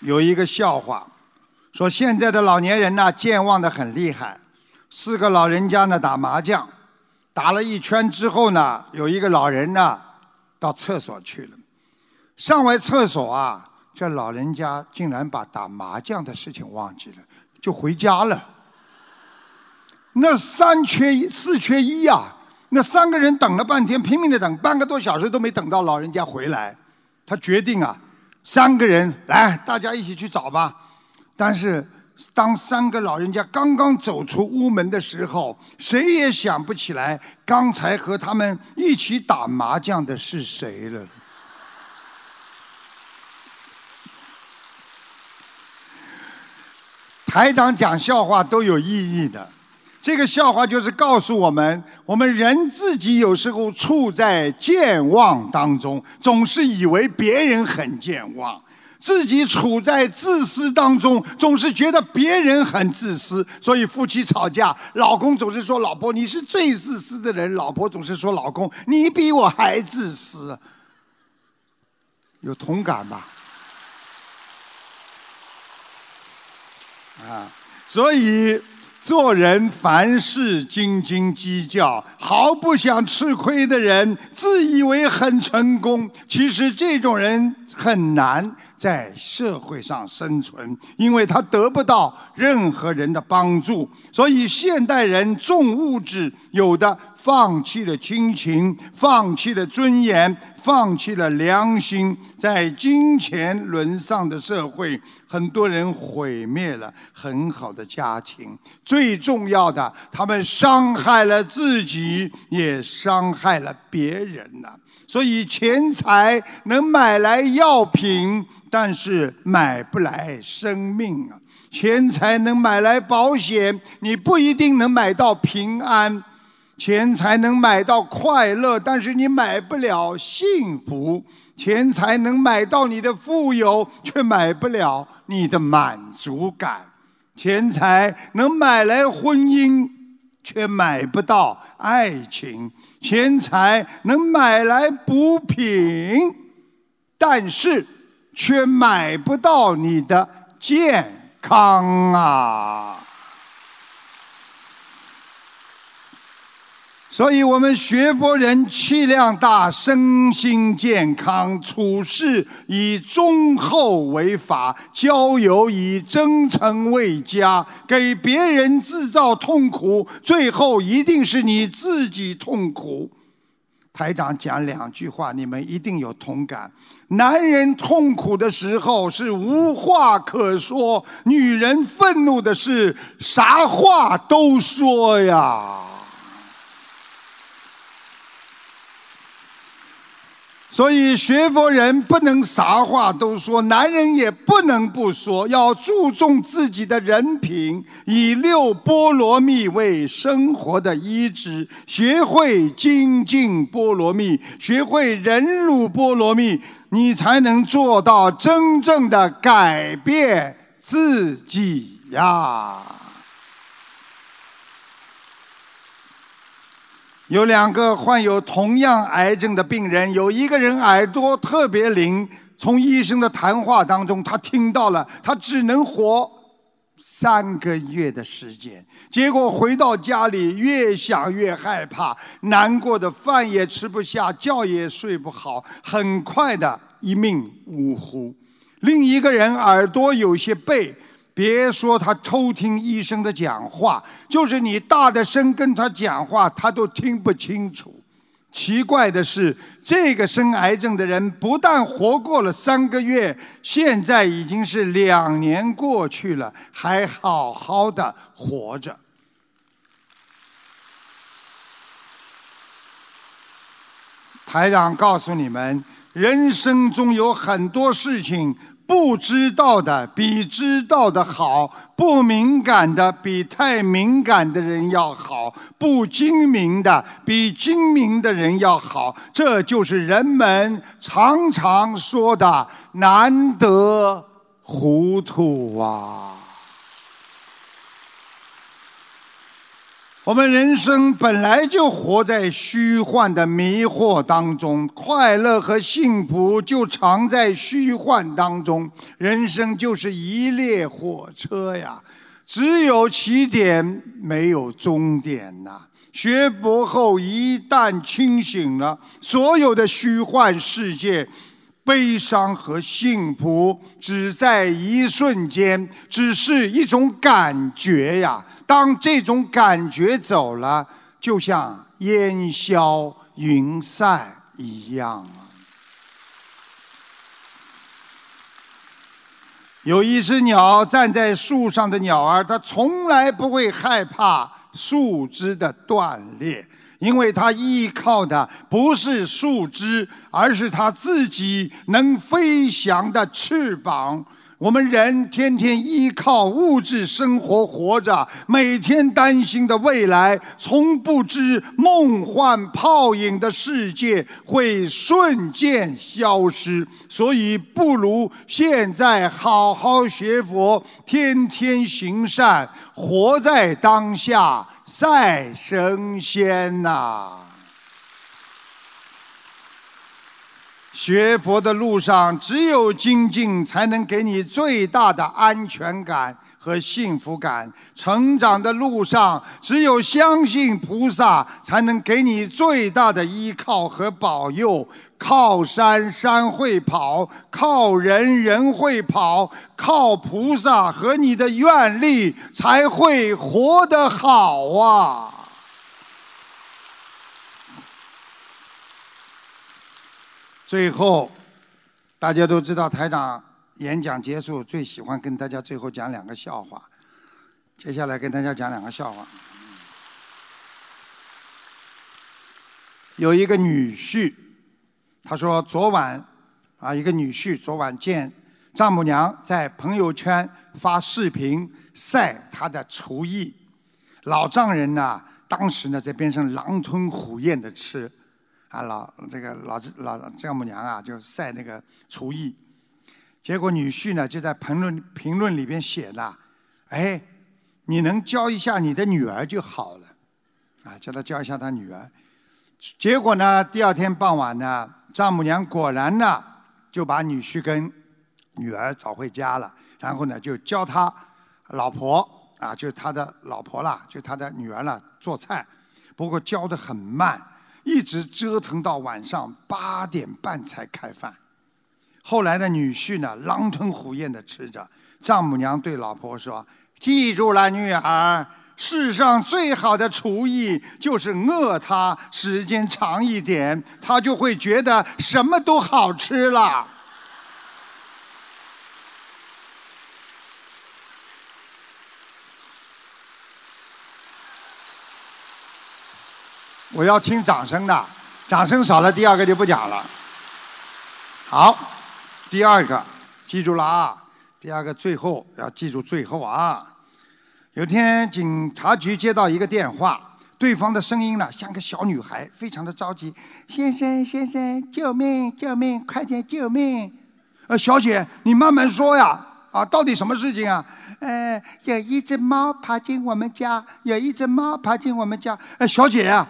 有一个笑话。说现在的老年人呢，健忘的很厉害。四个老人家呢打麻将，打了一圈之后呢，有一个老人呢到厕所去了。上完厕所啊，这老人家竟然把打麻将的事情忘记了，就回家了。那三缺一，四缺一呀！那三个人等了半天，拼命的等，半个多小时都没等到老人家回来。他决定啊，三个人来，大家一起去找吧。但是，当三个老人家刚刚走出屋门的时候，谁也想不起来刚才和他们一起打麻将的是谁了。台长讲笑话都有意义的，这个笑话就是告诉我们：我们人自己有时候处在健忘当中，总是以为别人很健忘。自己处在自私当中，总是觉得别人很自私，所以夫妻吵架，老公总是说老婆你是最自私的人，老婆总是说老公你比我还自私。有同感吧？啊，所以。做人凡事斤斤计较，毫不想吃亏的人，自以为很成功。其实这种人很难在社会上生存，因为他得不到任何人的帮助。所以现代人重物质，有的放弃了亲情，放弃了尊严。放弃了良心，在金钱沦丧的社会，很多人毁灭了很好的家庭。最重要的，他们伤害了自己，也伤害了别人呐。所以，钱财能买来药品，但是买不来生命啊。钱财能买来保险，你不一定能买到平安。钱财能买到快乐，但是你买不了幸福；钱财能买到你的富有，却买不了你的满足感；钱财能买来婚姻，却买不到爱情；钱财能买来补品，但是却买不到你的健康啊！所以我们学佛人气量大，身心健康，处事以忠厚为法，交友以真诚为佳。给别人制造痛苦，最后一定是你自己痛苦。台长讲两句话，你们一定有同感：男人痛苦的时候是无话可说，女人愤怒的是啥话都说呀。所以学佛人不能啥话都说，男人也不能不说，要注重自己的人品，以六波罗蜜为生活的依止，学会精进波罗蜜，学会忍辱波罗蜜，你才能做到真正的改变自己呀。有两个患有同样癌症的病人，有一个人耳朵特别灵，从医生的谈话当中，他听到了他只能活三个月的时间。结果回到家里，越想越害怕，难过的饭也吃不下，觉也睡不好，很快的一命呜呼。另一个人耳朵有些背。别说他偷听医生的讲话，就是你大的声跟他讲话，他都听不清楚，奇怪的是这个生癌症的人不但活过了三个月，现在已经是两年过去了，还好好的活着。台长告诉你们，人生中有很多事情。不知道的比知道的好，不敏感的比太敏感的人要好，不精明的比精明的人要好。这就是人们常常说的“难得糊涂”啊。我们人生本来就活在虚幻的迷惑当中，快乐和幸福就藏在虚幻当中。人生就是一列火车呀，只有起点没有终点呐。学佛后一旦清醒了，所有的虚幻世界。悲伤和幸福只在一瞬间，只是一种感觉呀。当这种感觉走了，就像烟消云散一样啊。有一只鸟站在树上的鸟儿，它从来不会害怕树枝的断裂。因为它依靠的不是树枝，而是它自己能飞翔的翅膀。我们人天天依靠物质生活活着，每天担心的未来，从不知梦幻泡影的世界会瞬间消失。所以，不如现在好好学佛，天天行善，活在当下。赛神仙呐！学佛的路上，只有精进才能给你最大的安全感和幸福感；成长的路上，只有相信菩萨才能给你最大的依靠和保佑。靠山山会跑，靠人人会跑，靠菩萨和你的愿力才会活得好啊！最后，大家都知道台长演讲结束最喜欢跟大家最后讲两个笑话。接下来跟大家讲两个笑话。有一个女婿。他说：“昨晚，啊，一个女婿昨晚见丈母娘在朋友圈发视频晒他的厨艺，老丈人呢，当时呢在边上狼吞虎咽的吃，啊，老这个老老丈母娘啊就晒那个厨艺，结果女婿呢就在评论评论里边写了，哎，你能教一下你的女儿就好了，啊，叫他教一下他女儿。”结果呢？第二天傍晚呢，丈母娘果然呢就把女婿跟女儿找回家了，然后呢就教他老婆啊，就是他的老婆啦，就他的女儿啦做菜，不过教的很慢，一直折腾到晚上八点半才开饭。后来的女婿呢狼吞虎咽的吃着，丈母娘对老婆说：“记住了，女儿。”世上最好的厨艺就是饿他时间长一点，他就会觉得什么都好吃了。我要听掌声的，掌声少了，第二个就不讲了。好，第二个记住了啊，第二个最后要记住最后啊。有天，警察局接到一个电话，对方的声音呢像个小女孩，非常的着急：“先生，先生，救命，救命，快点救命！”呃，小姐，你慢慢说呀，啊，到底什么事情啊？呃，有一只猫爬进我们家，有一只猫爬进我们家。呃，小姐啊，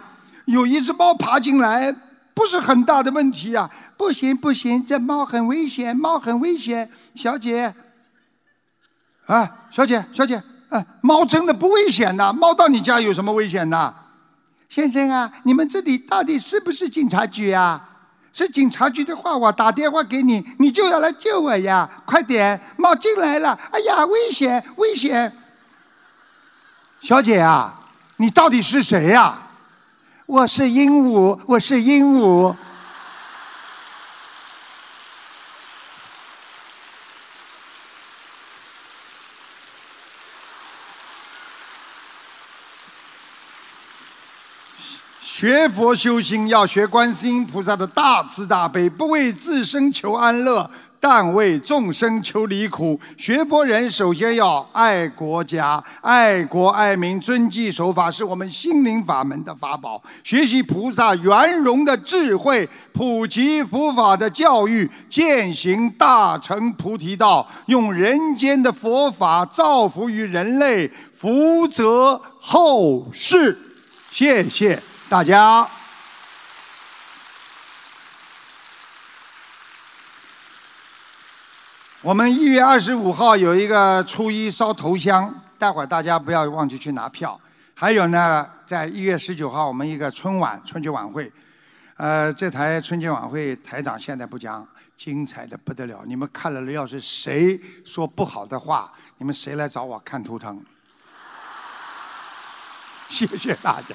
有一只猫爬进来，不是很大的问题啊。不行，不行，这猫很危险，猫很危险，小姐。啊，小姐，小姐。啊猫真的不危险呐！猫到你家有什么危险呐？先生啊，你们这里到底是不是警察局啊？是警察局的话，我打电话给你，你就要来救我呀！快点，猫进来了！哎呀，危险，危险！小姐啊，你到底是谁呀？我是鹦鹉，我是鹦鹉。学佛修心要学观世音菩萨的大慈大悲，不为自身求安乐，但为众生求离苦。学佛人首先要爱国家、爱国爱民、遵纪守法，是我们心灵法门的法宝。学习菩萨圆融的智慧，普及佛法的教育，践行大乘菩提道，用人间的佛法造福于人类，福泽后世。谢谢大家。我们一月二十五号有一个初一烧头香，待会儿大家不要忘记去拿票。还有呢，在一月十九号我们一个春晚春节晚会，呃，这台春节晚会台长现在不讲，精彩的不得了。你们看了，要是谁说不好的话，你们谁来找我看图腾？谢谢大家。